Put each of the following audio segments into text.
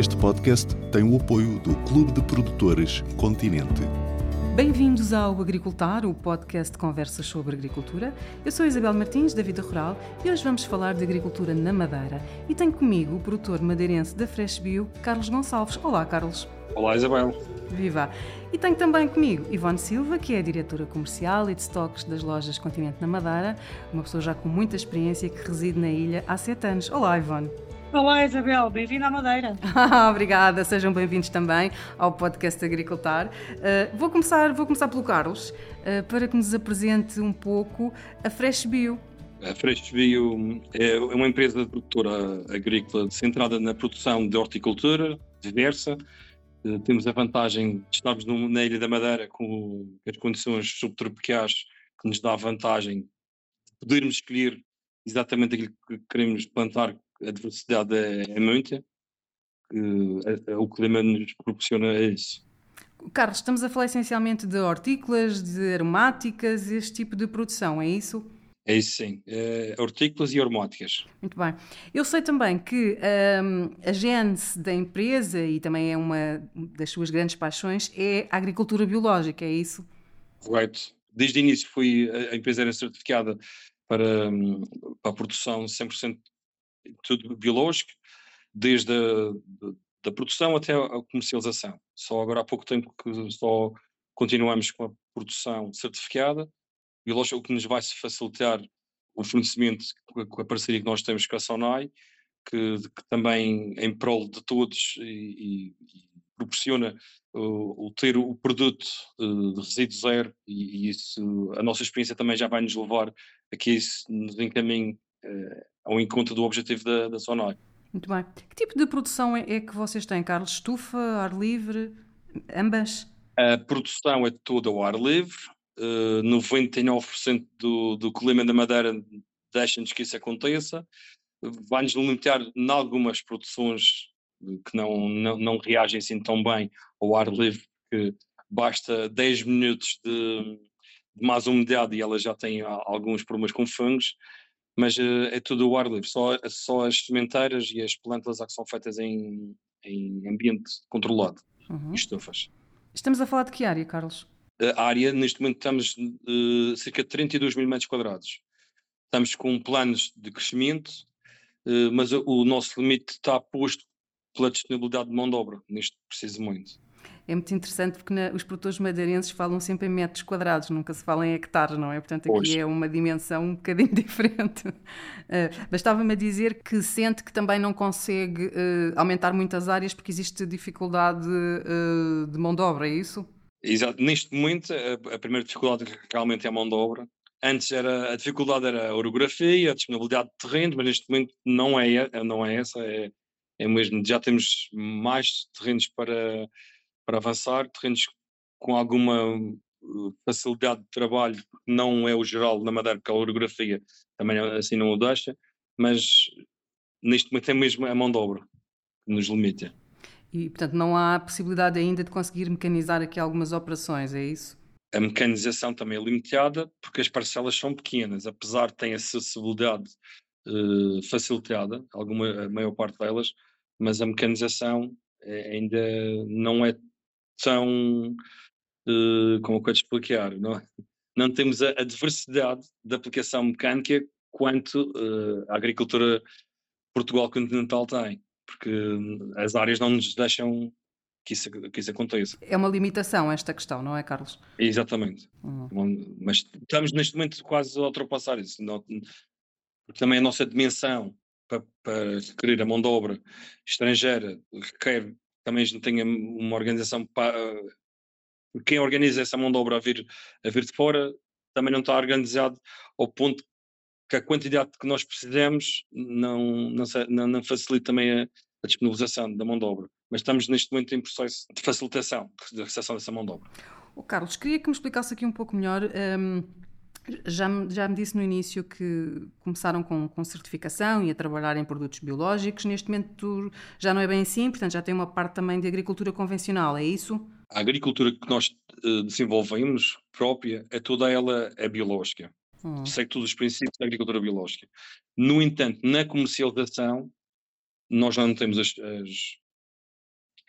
Este podcast tem o apoio do Clube de Produtores Continente. Bem-vindos ao Agricultar, o podcast de conversas sobre agricultura. Eu sou Isabel Martins, da Vida Rural, e hoje vamos falar de agricultura na Madeira. E tenho comigo o produtor madeirense da Fresh Bio, Carlos Gonçalves. Olá, Carlos. Olá, Isabel. Viva! E tenho também comigo Ivone Silva, que é a diretora comercial e de estoques das lojas Continente na Madeira, uma pessoa já com muita experiência que reside na ilha há sete anos. Olá, Ivone. Olá Isabel, bem-vinda à Madeira. Obrigada, sejam bem-vindos também ao podcast Agricultar. Uh, vou, começar, vou começar pelo Carlos, uh, para que nos apresente um pouco a Fresh Bio. A Fresh Bio é uma empresa produtora agrícola centrada na produção de horticultura diversa. Uh, temos a vantagem de estarmos no, na Ilha da Madeira com as condições subtropicais que nos dá a vantagem de podermos escolher exatamente aquilo que queremos plantar a diversidade é, é muita, que, o clima nos proporciona isso. Carlos, estamos a falar essencialmente de hortícolas, de aromáticas, este tipo de produção, é isso? É isso sim, é, hortícolas e aromáticas. Muito bem. Eu sei também que um, a gênese da empresa e também é uma das suas grandes paixões é a agricultura biológica, é isso? Correto. Desde o início fui, a empresa era certificada para, hum, para a produção 100% tudo biológico, desde a da produção até a comercialização. Só agora há pouco tempo que só continuamos com a produção certificada, biológica, o que nos vai facilitar o fornecimento com a parceria que nós temos com a Sonai, que, que também em prol de todos e, e, e proporciona o, ter o produto uh, de resíduo zero e, e, isso, a nossa experiência também já vai nos levar a que isso nos encaminhe ao encontro do objetivo da, da Sonai. Muito bem. Que tipo de produção é, é que vocês têm, Carlos? Estufa, ar livre, ambas? A produção é toda ao ar livre. Uh, 99% do, do clima da Madeira deixa-nos que isso aconteça. Vai-nos limitar em algumas produções que não, não, não reagem assim tão bem ao ar livre, que basta 10 minutos de, de mais umidade e ela já tem alguns problemas com fungos mas uh, é tudo o ar livre, só, só as sementeiras e as plantas é que são feitas em, em ambiente controlado, uhum. estufas. Estamos a falar de que área, Carlos? A área, neste momento estamos uh, cerca de 32 mil metros quadrados. Estamos com planos de crescimento, uh, mas o nosso limite está posto pela disponibilidade de mão de obra, neste preciso momento é muito interessante porque na, os produtores madeirenses falam sempre em metros quadrados, nunca se fala em hectares, não é? Portanto, aqui pois. é uma dimensão um bocadinho diferente. Uh, Bastava-me a dizer que sente que também não consegue uh, aumentar muitas áreas porque existe dificuldade uh, de mão de obra, é isso? Exato. Neste momento, a, a primeira dificuldade realmente é a mão de obra. Antes era, a dificuldade era a orografia, a disponibilidade de terreno, mas neste momento não é, não é essa, é, é mesmo, já temos mais terrenos para para avançar, terrenos com alguma uh, facilidade de trabalho, não é o geral na Madeira, porque a orografia também assim não o deixa, mas neste momento é mesmo a mão de obra que nos limita. E, portanto, não há possibilidade ainda de conseguir mecanizar aqui algumas operações, é isso? A mecanização também é limitada, porque as parcelas são pequenas, apesar de terem acessibilidade uh, facilitada, alguma, a maior parte delas, mas a mecanização é, ainda não é tão, uh, como eu quero explicar, não, não temos a, a, diversidade da aplicação mecânica quanto uh, a agricultura Portugal continental tem, porque as áreas não nos deixam que isso, que isso aconteça. É uma limitação esta questão, não é, Carlos? Exatamente. Uhum. Mas estamos neste momento quase a ultrapassar isso. Não, porque também a nossa dimensão para, para requerer a mão de obra estrangeira requer também a gente tenha uma organização para quem organiza essa mão de obra a vir, a vir de fora também não está organizado ao ponto que a quantidade que nós precisamos não, não, não facilita também a, a, disponibilização da mão de obra. Mas estamos neste momento em processo de facilitação da recepção dessa mão de obra. Oh, Carlos, queria que me explicasse aqui um pouco melhor. Um já, já me disse no início que começaram com, com certificação e a trabalhar em produtos biológicos. Neste momento já não é bem assim, portanto já tem uma parte também de agricultura convencional, é isso? A agricultura que nós uh, desenvolvemos própria, é toda ela é biológica. Hum. Segue todos os princípios da agricultura biológica. No entanto, na comercialização, nós já não temos as, as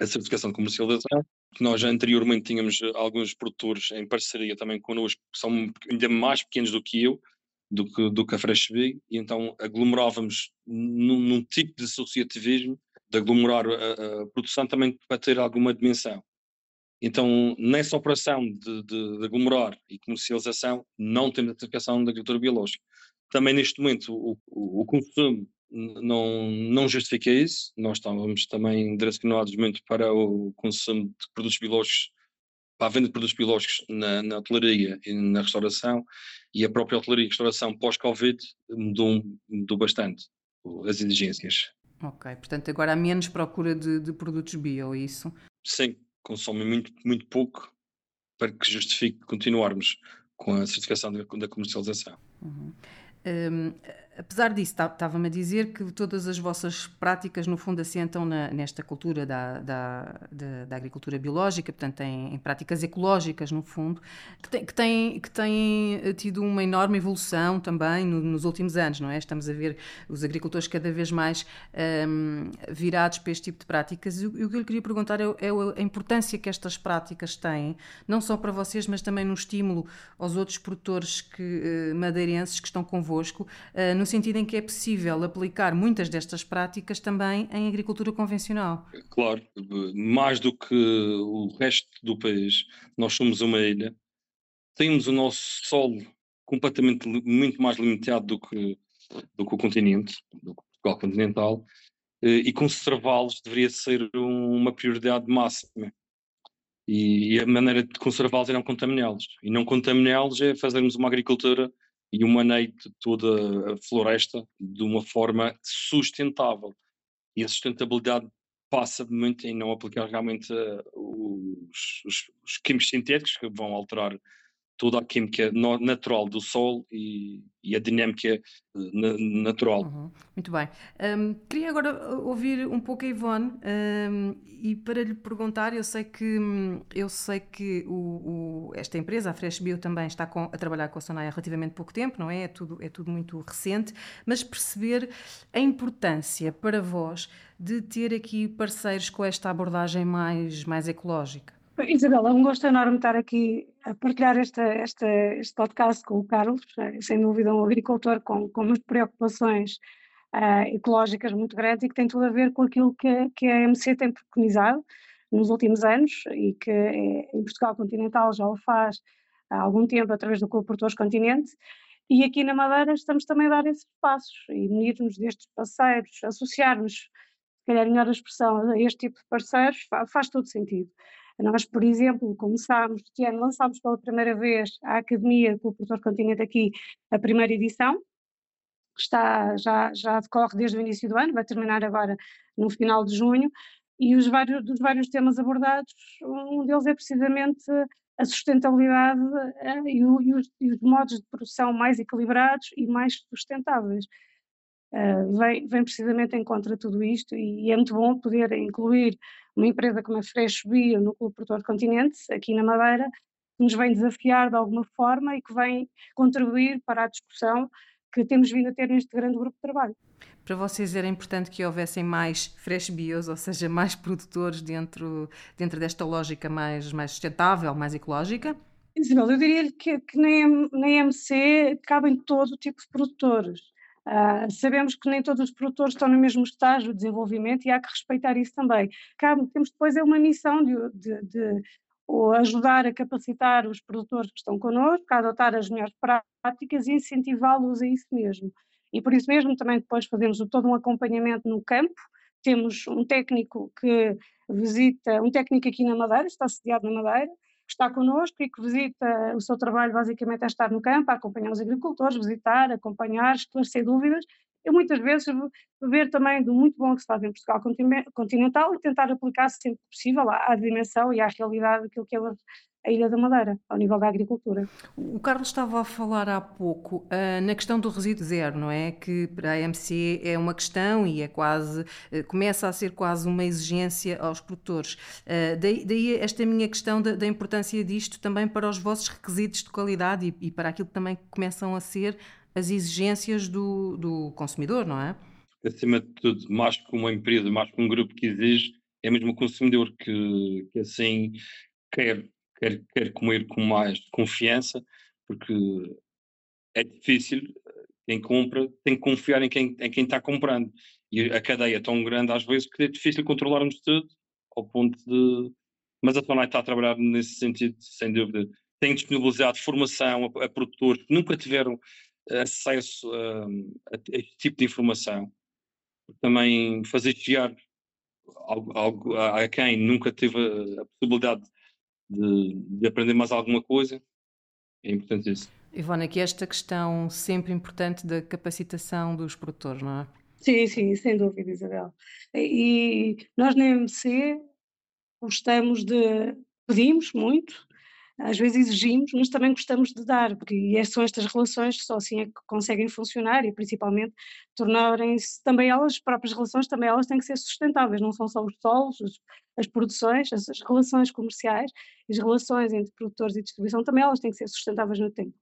a certificação de comercialização, que nós anteriormente tínhamos eh, alguns produtores em parceria também connosco, que são ainda mais pequenos do que eu, do que, do que a Fresh Big, e então aglomerávamos num, num, tipo de associativismo, de aglomerar a, a, produção também para ter alguma dimensão. Então, nessa operação de, de, de aglomerar e comercialização, não temos a certificação da agricultura biológica. Também neste momento, o, o, o consumo não, não justifica isso. Nós estávamos também direcionados muito para o consumo de produtos biológicos, para a venda de produtos biológicos na, na hotelaria e na restauração, e a própria hotelaria e restauração pós-Covid mudou, mudou bastante as exigências. Ok, portanto agora há menos procura de, de produtos bio, é isso? Sim, consomem muito, muito pouco para que justifique continuarmos com a certificação da, da comercialização. Uhum. Um, apesar disso, estava-me a dizer que todas as vossas práticas, no fundo, assentam na, nesta cultura da, da, da, da, agricultura biológica, portanto, em, em, práticas ecológicas, no fundo, que tem, que, tem, que tem eh, tido uma enorme evolução também no, nos últimos anos, não é? Estamos a ver os agricultores cada vez mais um, virados para este tipo de práticas. E o, que eu lhe queria perguntar é, é, a importância que estas práticas têm, não só para vocês, mas também no estímulo aos outros produtores que, uh, madeirenses que estão convosco, uh, no sentido em que é possível aplicar muitas destas práticas também em agricultura convencional. Claro, mais do que o resto do país, nós somos uma ilha, temos o nosso solo completamente muito mais limitado do que, do que o continente, do que Portugal continental, eh, e conservá-los deveria ser uma prioridade máxima. E a maneira de conservá-los é não contaminá-los. E não contaminá-los é fazermos uma agricultura e de toda a floresta de uma forma sustentável. E a sustentabilidade passa muito em não aplicar realmente uh, os, os, os, químicos sintéticos que vão alterar toda a química natural do Sol e, e a dinâmica eh, natural. Uhum. Muito bem. Um, queria agora ouvir um pouco a Ivone um, e para lhe perguntar, eu sei que, eu sei que o, o, esta empresa, a Fresh Bio, também está com, a trabalhar com a Sonai há relativamente pouco tempo, não é? É tudo, é tudo muito recente, mas perceber a importância para vós de ter aqui parceiros com esta abordagem mais, mais ecológica. Isabela, é um gosto enorme estar aqui a partilhar esta, esta, este podcast com o Carlos, é, sem dúvida um agricultor com, com muitas preocupações uh, ecológicas muito grandes e que tem tudo a ver com aquilo que, que a MC tem preconizado nos últimos anos e que é, em Portugal continental já o faz há algum tempo através do Clube Português Continente e aqui na Madeira estamos também a dar esses passos e unir-nos destes parceiros, associarmos, se calhar melhor a expressão, a este tipo de parceiros faz, faz todo sentido. Nós, por exemplo, começámos, este ano lançámos pela primeira vez a Academia do Produtor Continente aqui, a primeira edição, está, já, já decorre desde o início do ano, vai terminar agora no final de junho, e os vários, dos vários temas abordados, um deles é precisamente a sustentabilidade eh, e, o, e, os, e, os, modos de produção mais equilibrados e mais sustentáveis. Uh, vem, vem, precisamente em contra tudo isto e, e, é muito bom poder incluir uma empresa como a Fresh Bio no Clube Produtor Continente, aqui na Madeira, que nos vem desafiar de alguma forma e que vem contribuir para a discussão que temos vindo a ter neste grande grupo de trabalho. Para vocês era importante que houvessem mais fresh bios, ou seja, mais produtores dentro, dentro desta lógica mais, mais sustentável, mais ecológica? Isabel, eu diria que, que na, na MC cabem todo tipo de produtores. Uh, sabemos que nem todos os produtores estão no mesmo estágio de desenvolvimento e há que respeitar isso também. Cabe, temos depois é uma missão de, de, de ajudar a capacitar os produtores que estão connosco, a adotar as melhores práticas e incentivá-los a isso mesmo. E por isso mesmo também depois fazemos todo um acompanhamento no campo, temos um técnico que visita, um técnico aqui na Madeira, está sediado na Madeira, está connosco e que visita, o seu trabalho basicamente é estar no campo, acompanhar os agricultores, visitar, acompanhar, esclarecer dúvidas. Eu muitas vezes ver também do muito bom que se faz em Portugal continental e tentar aplicar sempre que possível à, à dimensão e à realidade daquilo que é a Ilha da Madeira, ao nível da agricultura. O Carlos estava a falar há pouco uh, na questão do resíduo zero, não é? Que para a MC é uma questão e é quase, uh, começa a ser quase uma exigência aos produtores. Uh, daí, daí, esta minha questão da, da, importância disto também para os vossos requisitos de qualidade e, e, para aquilo que também começam a ser as exigências do, do consumidor, não é? Acima de tudo, mais que uma empresa, mais que um grupo que exige, é mesmo o consumidor que, que assim quer, quer, quer comer com mais confiança, porque é difícil, quem compra tem que confiar em quem, em quem está comprando. E a cadeia é tão grande às vezes que é difícil controlarmos tudo, ao ponto de. Mas a Tonai está a trabalhar nesse sentido, sem dúvida. Tem disponibilizado formação a, a produtores que nunca tiveram acesso a, a, este tipo de informação. Também fazer chegar algo a, a, quem nunca teve a, possibilidade de, de, aprender mais alguma coisa. É importante isso. Ivone, aqui esta questão sempre importante da capacitação dos produtores, não é? Sim, sim, sem dúvida, Isabel. E nós na MC gostamos de, pedimos muito, às vezes exigimos, mas também gostamos de dar, porque são estas relações que só assim é que conseguem funcionar e principalmente tornarem-se também elas, as próprias relações, também elas têm que ser sustentáveis, não são só os solos, as produções, as, as relações comerciais, as relações entre produtores e distribuição, também elas têm que ser sustentáveis no tempo.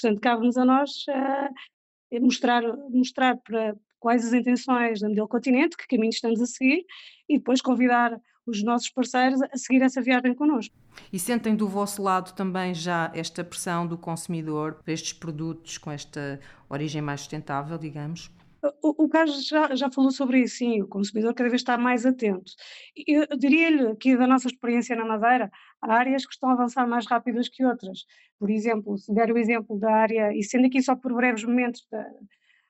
Portanto, cabe-nos a nós uh, mostrar, mostrar para quais as intenções da Modelo Continente, que caminho estamos a seguir, e depois convidar os nossos parceiros a seguir essa viagem connosco. E sentem do vosso lado também já esta pressão do consumidor para estes produtos com esta origem mais sustentável, digamos? O, o Carlos já, já falou sobre isso, sim, o consumidor cada vez está mais atento. Eu diria-lhe que da nossa experiência na Madeira, há áreas que estão a avançar mais rápidas que outras. Por exemplo, se der o exemplo da área, e sendo aqui só por breves momentos da,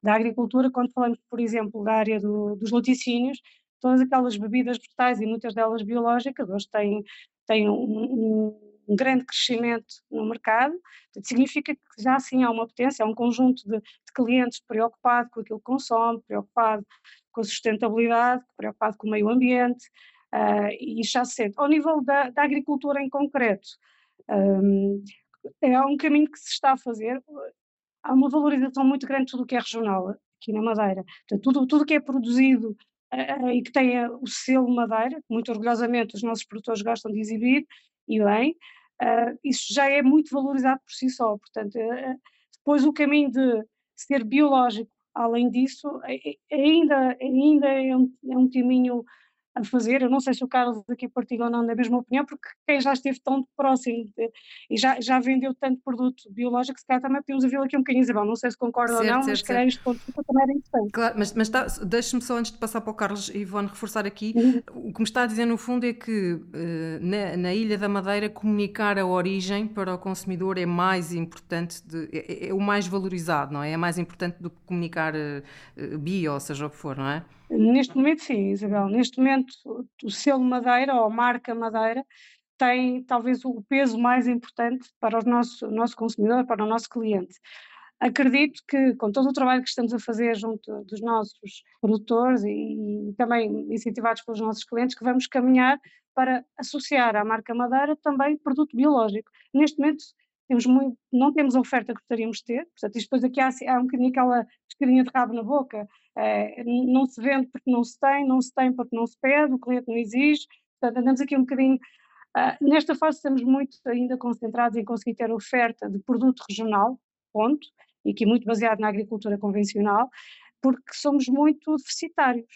da agricultura, quando falamos, por exemplo, da área do, dos laticínios, todas aquelas bebidas vegetais e muitas delas biológicas hoje têm, têm um, um, um grande crescimento no mercado, significa que já sim há uma potência, há um conjunto de, de, clientes preocupado com aquilo que consome, preocupado com a sustentabilidade, preocupado com o meio ambiente, uh, e já se sente. Ao nível da, da agricultura em concreto, um, é um caminho que se está a fazer, há uma valorização muito grande de tudo o que é regional aqui na Madeira. Portanto, tudo, tudo que é produzido uh, e que tenha o selo Madeira, muito orgulhosamente os nossos produtores gostam de exibir, e bem, uh, isso já é muito valorizado por si só. Portanto, uh, depois o caminho de ser biológico, além disso, ainda, ainda é um, é um caminho a fazer. Eu não sei se o Carlos aqui partilha ou não da mesma opinião, porque quem já esteve tão próximo de, e já, já vendeu tanto produto biológico, se calhar também podemos ouvir aqui um bocadinho, Isabel. Não sei se concorda certo, ou não, certo, mas calhar este ponto também era importante. Claro, mas, mas tá, deixe-me só antes de passar para o Carlos e Ivone reforçar aqui, uhum. o que me está a dizer no fundo é que uh, na, na, Ilha da Madeira comunicar a origem para o consumidor é mais importante, de, é, é, o mais valorizado, não é? É mais importante do que comunicar uh, bio, ou seja o que for, não é? Neste momento, sim, Isabel. Neste momento, o selo Madeira ou a marca Madeira tem talvez o peso mais importante para o nosso, nosso consumidor, para o nosso cliente. Acredito que, com todo o trabalho que estamos a fazer junto dos nossos produtores e, e também incentivados pelos nossos clientes, que vamos caminhar para associar à marca Madeira também produto biológico. Neste momento, temos muito, não temos a oferta que gostaríamos de ter, portanto, isto depois aqui há, há um bocadinho aquela escadinha de rabo na boca, é, não se vende porque não se tem, não se tem porque não se pede, o cliente não exige, portanto, andamos aqui um bocadinho, uh, nesta fase estamos muito ainda concentrados em conseguir ter oferta de produto regional, ponto, e aqui muito baseado na agricultura convencional, porque somos muito deficitários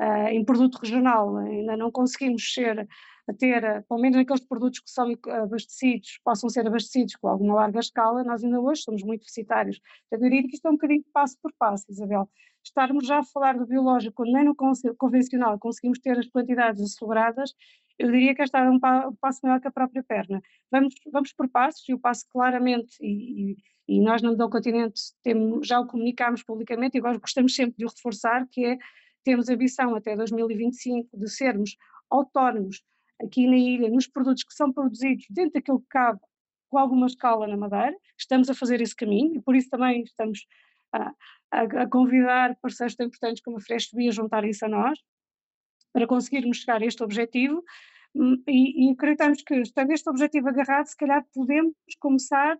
uh, em produto regional, ainda não conseguimos ser a ter, eh, pelo menos aqueles produtos que são abastecidos, possam ser abastecidos com alguma larga escala, nós ainda hoje somos muito deficitários. Eu diria que isto é um bocadinho passo por passo, Isabel. Estarmos já a falar do biológico, quando nem no convencional conseguimos ter as quantidades asseguradas, eu diria que esta é um passo maior que a própria perna. Vamos, vamos por passos, e o passo claramente, e, e, nós no Medão Continente temos, já o comunicámos publicamente, e agora gostamos sempre de o reforçar, que é, temos a ambição até 2025 de sermos autónomos aqui na ilha, nos produtos que são produzidos dentro daquilo que cabe com alguma escala na Madeira, estamos a fazer esse caminho e por isso também estamos a, a, convidar parceiros tão importantes como a Fresh a juntarem-se a nós para conseguirmos chegar a este objetivo hum, e, e acreditamos que, estando este objetivo agarrado, se calhar podemos começar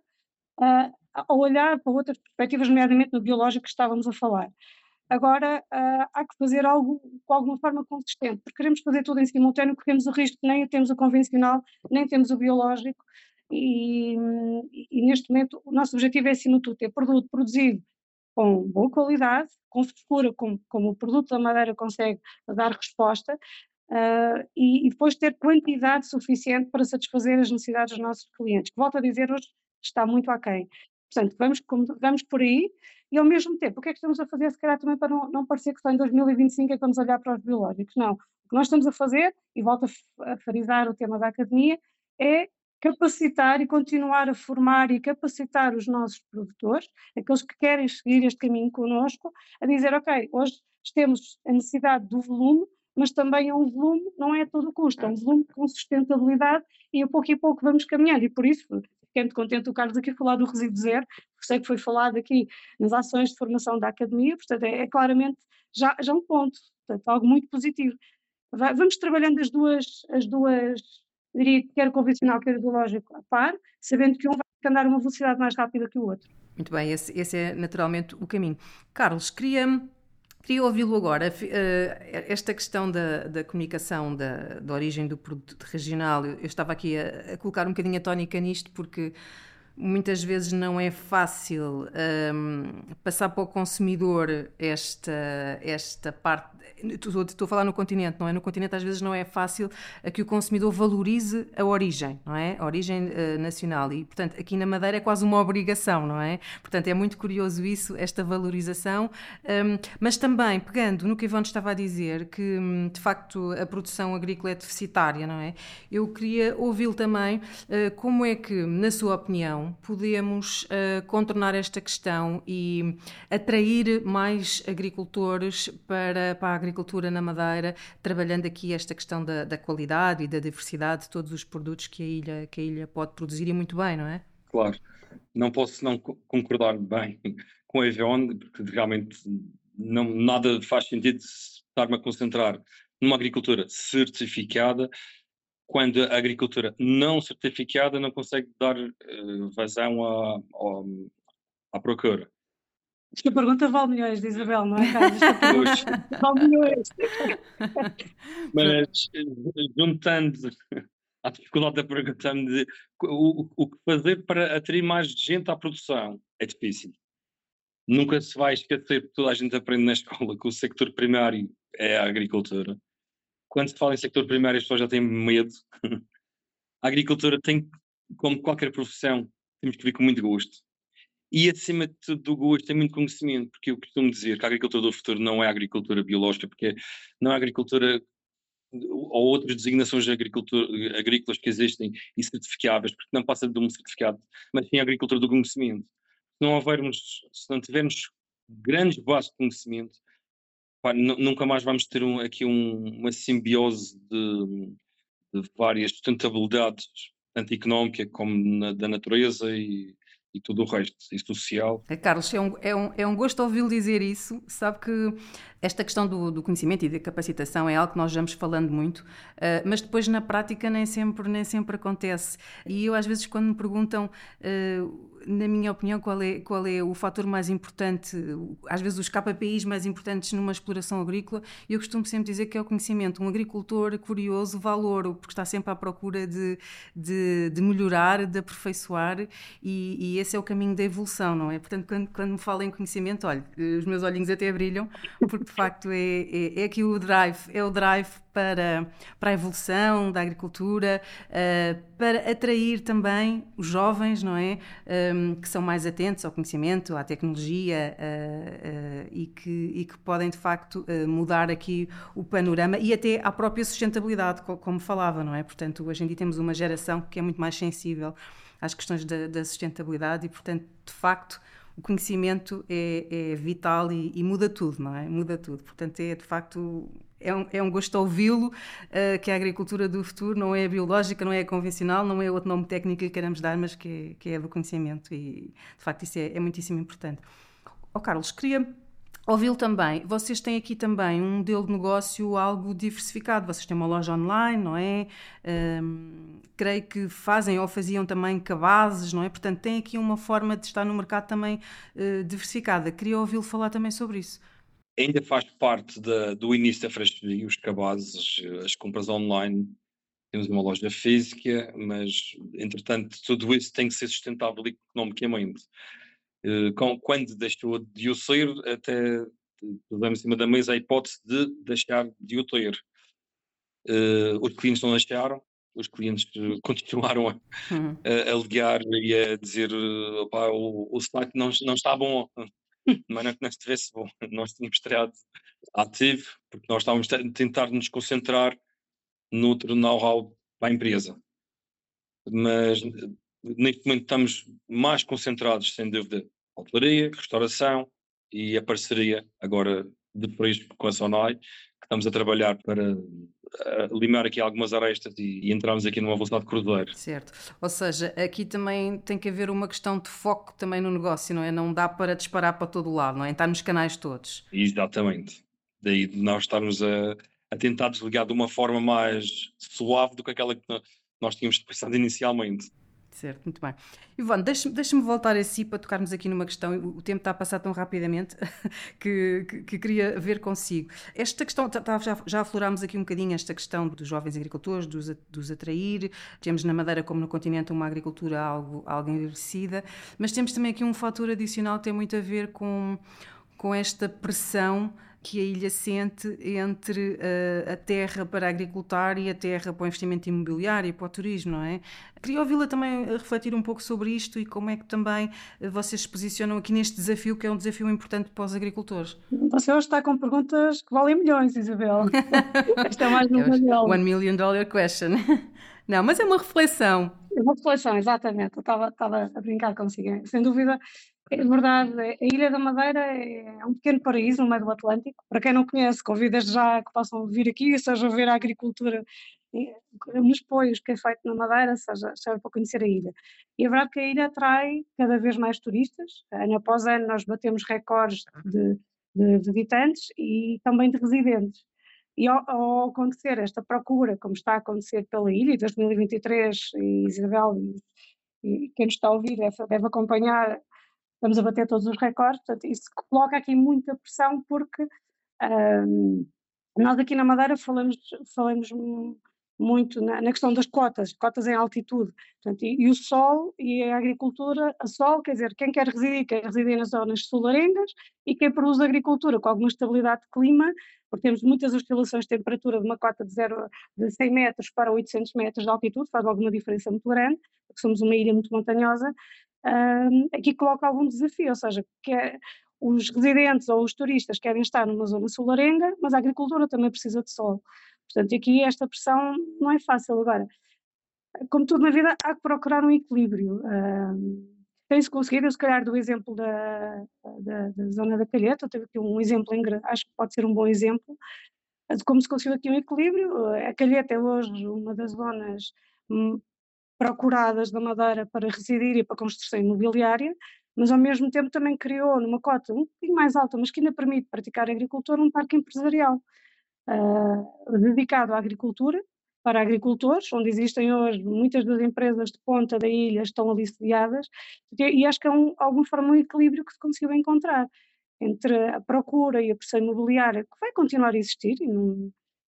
a, a olhar para outras perspectivas, nomeadamente no biológico que estávamos a falar. Agora uh, há que fazer algo com alguma forma consistente, porque queremos fazer tudo em simultâneo, corremos o risco, nem temos o convencional, nem temos o biológico, e, e, neste momento o nosso objetivo é, acima de tudo, ter produto produzido com boa qualidade, com frescura, como, como o produto da madeira consegue dar resposta, uh, e, e, depois ter quantidade suficiente para satisfazer as necessidades dos nossos clientes, que volto a dizer hoje está muito aquém. Portanto, vamos, vamos por aí. E ao mesmo tempo, o que é que estamos a fazer, se calhar também para não, não parecer que só em 2025 é que vamos olhar para os biológicos, não. O que nós estamos a fazer, e volto a, frisar o tema da academia, é capacitar e continuar a formar e capacitar os nossos produtores, aqueles que querem seguir este caminho connosco, a dizer, ok, hoje temos a necessidade do volume, mas também é um volume, não é a todo custo, é um volume com sustentabilidade e a pouco e pouco vamos caminhando. E por isso fiquei muito contente o Carlos aqui falar do resíduo zero, sei que foi falado aqui nas ações de formação da academia, portanto é, é claramente já, já um ponto, portanto algo muito positivo. Vamos trabalhando as duas, as duas diria que quer convencional, quer biológico a par, sabendo que um vai andar a uma velocidade mais rápida que o outro. Muito bem, esse, esse é naturalmente o caminho. Carlos, queria, queria ouvi-lo agora. Eh, esta questão da, da comunicação, da, da origem do produto regional, eu estava aqui a, a colocar um bocadinho a tónica nisto, porque muitas vezes não é fácil um, passar para o consumidor esta, esta parte. Estou, estou a falar no continente, não é? No continente às vezes não é fácil que o consumidor valorize a origem, não é? A origem uh, nacional. E, portanto, aqui na Madeira é quase uma obrigação, não é? Portanto, é muito curioso isso, esta valorização. Um, mas também, pegando no que Ivone estava a dizer, que hum, de facto a produção agrícola é deficitária, não é? Eu queria ouvi-lo também uh, como é que, na sua opinião, podemos uh, contornar esta questão e atrair mais agricultores para, para a agricultura na Madeira, trabalhando aqui esta questão da, da qualidade e da diversidade de todos os produtos que a, ilha, que a ilha pode produzir e muito bem, não é? Claro, não posso não concordar bem com a Evion, porque realmente não, nada faz sentido estar-me a concentrar numa agricultura certificada quando a agricultura não certificada não consegue dar uh, vazão à procura. Esta pergunta vale milhões de Isabel, não é, Carlos? vale milhões. Mas juntando a dificuldade da pergunta de o, o que fazer para atrair mais gente à produção é difícil. Nunca se vai esquecer que toda a gente aprende na escola que o sector primário é a agricultura quando se fala em sector primário, as pessoas já têm medo. a agricultura tem, como qualquer profissão, temos que vir com muito gosto. E acima de tudo do gosto tem muito conhecimento, porque eu costumo dizer que a agricultura do futuro não é agricultura biológica, porque não é agricultura ou outras designações de agrícolas que existem e certificáveis, porque não passa de um certificado, mas sim a agricultura do conhecimento. Se não houvermos, se não tivermos grandes bases de conhecimento, pá, nunca mais vamos ter um, aqui um, uma simbiose de, de, várias sustentabilidades, tanto económica como na, da natureza e, e tudo o resto, e social. É, Carlos, é um, é um, é um gosto ouvi-lo dizer isso. Sabe que esta questão do, do, conhecimento e da capacitação é algo que nós vamos falando muito, uh, mas depois na prática nem sempre, nem sempre acontece. E eu às vezes quando me perguntam, uh, na minha opinião, qual é, qual é o fator mais importante, às vezes os KPIs mais importantes numa exploração agrícola, eu costumo sempre dizer que é o conhecimento. Um agricultor curioso valor, porque está sempre à procura de, de, de melhorar, de aperfeiçoar, e, e, esse é o caminho da evolução, não é? Portanto, quando, quando me falam em conhecimento, olha, os meus olhinhos até brilham, porque de facto é, é, é aqui o drive, é o drive para, para a evolução da agricultura, uh, para atrair também os jovens, não é? Um, que são mais atentos ao conhecimento, à tecnologia uh, uh, e, que, e que podem de facto mudar aqui o panorama e até à própria sustentabilidade, como falava, não é? Portanto, hoje em dia temos uma geração que é muito mais sensível às questões da, da sustentabilidade e, portanto, de facto, o conhecimento é, é vital e, e, muda tudo, não é? Muda tudo. Portanto, é de facto. É um, é um gosto ouvi-lo, uh, que a agricultura do futuro não é biológica, não é convencional, não é outro nome técnico que lhe queremos dar, mas que é, que é do conhecimento e, de facto, isso é, é muitíssimo importante. Ó oh, Carlos, queria Ouvi-lo também. Vocês têm aqui também um modelo de negócio algo diversificado. Vocês têm uma loja online, não é? Um, creio que fazem ou faziam também cabazes, não é? Portanto, tem aqui uma forma de estar no mercado também uh, diversificada. Queria ouvi-lo falar também sobre isso. Ainda faz parte do início da frestaria, os cabazes, as compras online. Temos uma loja física, mas, entretanto, tudo isso tem que ser sustentável economicamente. Eh, com, quando deixou de o ser, até pusemos em cima da mesa a hipótese de deixar de o ter. Uh, os clientes não deixaram, os clientes continuaram a, uhum. a, ligar e a dizer opa, o, o site não, não está bom, mas não é que não estivesse bom. Nós tínhamos estreado ativo, porque nós estávamos a tentar nos concentrar no outro know-how para a empresa. Mas neste momento estamos mais concentrados, sem dúvida, hotelaria, restauração e a parceria agora depois com a Sonai, que estamos a trabalhar para limar aqui algumas arestas e, e entrarmos aqui numa velocidade de cruzeiro. Certo. Ou seja, aqui também tem que haver uma questão de foco também no negócio, não é? Não dá para disparar para todo lado, não é? Estar nos canais todos. Exatamente. Daí nós estarmos a, a tentar desligar de uma forma mais suave do que aquela que nós tínhamos pensado inicialmente. Certo, muito bem. Ivone, deixa-me deixa voltar a si para tocarmos aqui numa questão. O tempo está a passar tão rapidamente que, que, que queria ver consigo. Esta questão, tá, tá, já, já aflorámos aqui um bocadinho esta questão dos jovens agricultores, dos, dos atrair. Temos na Madeira, como no continente, uma agricultura algo, algo envelhecida, mas temos também aqui um fator adicional que tem muito a ver com, com esta pressão que a ilha sente entre uh, a terra para agricultar e a terra para o investimento imobiliário e para o turismo, não é? Queria ouvi-la também refletir um pouco sobre isto e como é que também eh, vocês se posicionam aqui neste desafio, que é um desafio importante para os agricultores. Você hoje está com perguntas que valem milhões, Isabel. Esta é mais uma delas. One million dollar question. Não, mas é uma reflexão. É uma reflexão, exatamente. Eu estava, estava a brincar consigo. Sem dúvida, é verdade, a Ilha da Madeira é um pequeno paraíso no meio do Atlântico. Para quem não conhece, convido já que possam vir aqui, seja ver a agricultura nos poios que é feito na Madeira, seja, seja para conhecer a ilha. E é verdade que a ilha atrai cada vez mais turistas. Ano após ano nós batemos recordes de, de visitantes e também de residentes. E ao, ao, acontecer esta procura, como está a acontecer pela ilha, em 2023, e Isabel e, e quem nos está a ouvir deve, deve acompanhar estamos a bater todos os recordes, portanto, isso coloca aqui muita pressão porque um, nós aqui na Madeira falamos, falamos muito na, na, questão das cotas, cotas em altitude, portanto, e, e, o sol e a agricultura a sol, quer dizer, quem quer residir, quer residir nas zonas solarengas e quem produz agricultura com alguma estabilidade de clima, porque temos muitas oscilações de temperatura de uma cota de, zero, de 100 metros para 800 metros de altitude, faz alguma diferença muito grande, porque somos uma ilha muito montanhosa, aqui coloca algum desafio, ou seja, que os residentes ou os turistas querem estar numa zona solarenga, mas a agricultura também precisa de sol. Portanto, aqui esta pressão não é fácil. Agora, como tudo na vida, há que procurar um equilíbrio. Um, tem-se conseguido, eu se calhar do exemplo da, da, da zona da Calheta, eu tive aqui um exemplo, acho que pode ser um bom exemplo, de como se conseguiu aqui um equilíbrio. A Calheta é hoje uma das zonas hum, procuradas da Madeira para residir e para construção imobiliária, mas ao mesmo tempo também criou numa cota um pouquinho mais alta, mas que ainda permite praticar agricultura, um parque empresarial uh, dedicado à agricultura, para agricultores, onde existem hoje muitas das empresas de ponta da ilha estão ali sediadas, e acho que é um, alguma forma um equilíbrio que se conseguiu encontrar entre a procura e a pressão imobiliária, que vai continuar a existir, e não,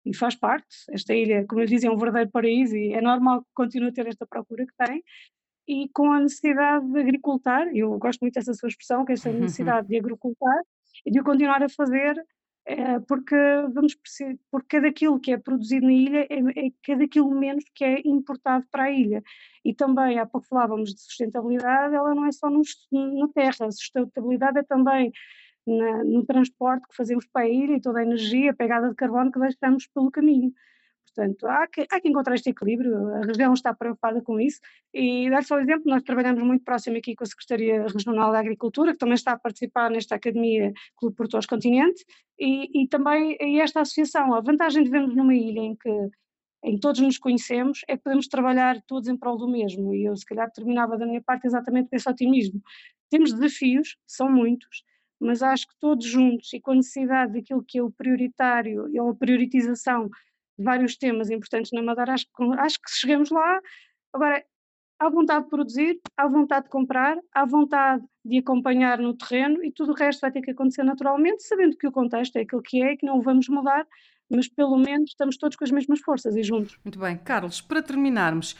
e faz parte. Esta ilha, como eu dizia, é um verdadeiro paraíso e é normal que continue a ter esta procura que tem. E com a necessidade de agricultar, eu gosto muito dessa sua expressão, que é esta necessidade de agricultar e de o continuar a fazer, é, porque vamos porque cada quilo que é produzido na ilha é, é cada quilo menos que é importado para a ilha. E também, há pouco falávamos de sustentabilidade, ela não é só no, na terra, a sustentabilidade é também na, no transporte que fazemos para ilha e toda a energia, a pegada de carbono que deixamos pelo caminho. Portanto, há que, há que encontrar este equilíbrio, a região está preocupada com isso e dar só um exemplo, nós trabalhamos muito próximo aqui com a Secretaria Regional da Agricultura, que também está a participar nesta Academia Clube Portores Continente e, e também esta associação, a vantagem de vermos numa ilha em que em que todos nos conhecemos, é que podemos trabalhar todos em prol do mesmo. E eu, se calhar, terminava da minha parte exatamente com esse otimismo. Temos desafios, são muitos, mas acho que todos juntos e com necessidade daquilo que é o prioritário ou a prioritização de vários temas importantes na Madeira, acho que, acho que chegamos lá. Agora, há vontade de produzir, há vontade de comprar, há vontade de acompanhar no terreno e tudo o resto vai ter que acontecer naturalmente, sabendo que o contexto é aquilo que é e que não o vamos mudar, mas pelo menos estamos todos com as mesmas forças e juntos. Muito bem. Carlos, para terminarmos,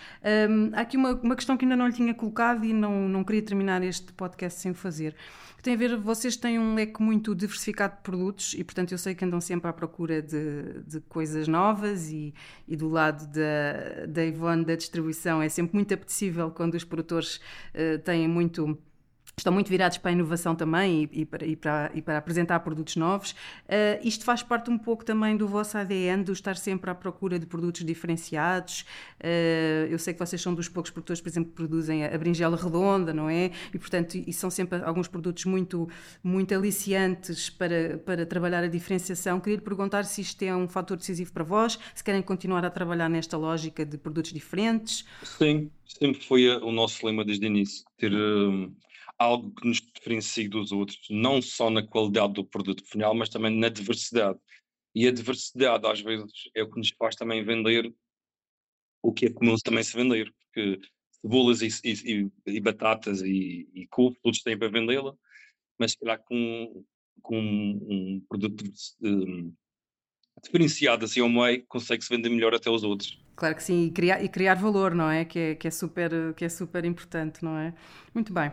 hum, há aqui uma, uma questão que ainda não lhe tinha colocado e não, não queria terminar este podcast sem fazer. Que tem a ver, vocês têm um leque muito diversificado de produtos e, portanto, eu sei que andam sempre à procura de, de coisas novas e, e do lado da, da Ivone, da distribuição, é sempre muito apetecível quando os produtores uh, têm muito estão muito virados para a inovação também e, e, para, e, para, e para, apresentar produtos novos. Uh, isto faz parte um pouco também do vosso ADN, do estar sempre à procura de produtos diferenciados. Uh, eu sei que vocês são dos poucos produtores, por exemplo, que produzem a berinjela redonda, não é? E, portanto, e são sempre alguns produtos muito, muito aliciantes para, para trabalhar a diferenciação. Queria lhe perguntar se isto é um fator decisivo para vós, se querem continuar a trabalhar nesta lógica de produtos diferentes. Sim, sempre foi o nosso lema desde o início, ter... algo que nos diferencie dos outros, não só na qualidade do produto final, mas também na diversidade. E a diversidade, às vezes, é o que nos faz também vender o que é comum também se vender, porque cebolas e, e, e batatas e, e couve, todos têm para vendê-la, mas se calhar com, com um, produto um, diferenciado assim ao meio, consegue-se vender melhor até os outros. Claro que sim, e criar, e criar valor, não é? Que, é? que é super, que é super importante, não é? Muito bem.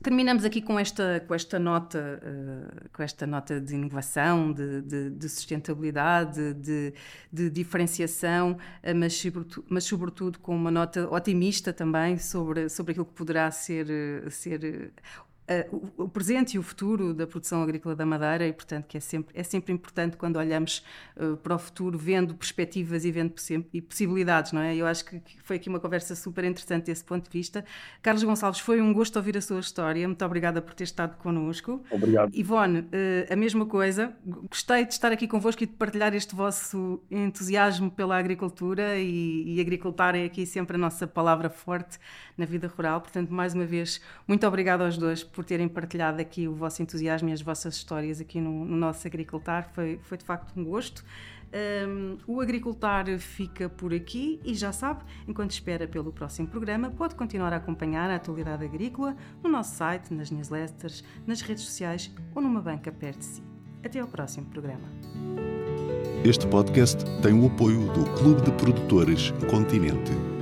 Terminamos aqui com esta, com esta, nota, uh, com esta nota de inovação, de, de, de sustentabilidade, de, de diferenciação, uh, mas, sobretudo, mas sobretudo com uma nota otimista também sobre, sobre aquilo que poderá ser, uh, ser uh, o, presente e o futuro da produção agrícola da Madeira e, portanto, que é sempre, é sempre importante quando olhamos uh, para o futuro, vendo perspectivas e vendo e possibilidades, não é? Eu acho que foi aqui uma conversa super interessante desse ponto de vista. Carlos Gonçalves, foi um gosto ouvir a sua história. Muito obrigada por ter estado connosco. Obrigado. Ivone, uh, a mesma coisa. Gostei de estar aqui convosco e de partilhar este vosso entusiasmo pela agricultura e, e agricultar é aqui sempre a nossa palavra forte na vida rural. Portanto, mais uma vez, muito obrigada aos dois por terem partilhado aqui o vosso entusiasmo e as vossas histórias aqui no, no nosso Agricultar. Foi, foi de facto um gosto. Um, o Agricultar fica por aqui e já sabe, enquanto espera pelo próximo programa, pode continuar a acompanhar a atualidade agrícola no nosso site, nas newsletters, nas redes sociais ou numa banca perto de si. Até ao próximo programa. Este podcast tem o apoio do Clube de Produtores Continente.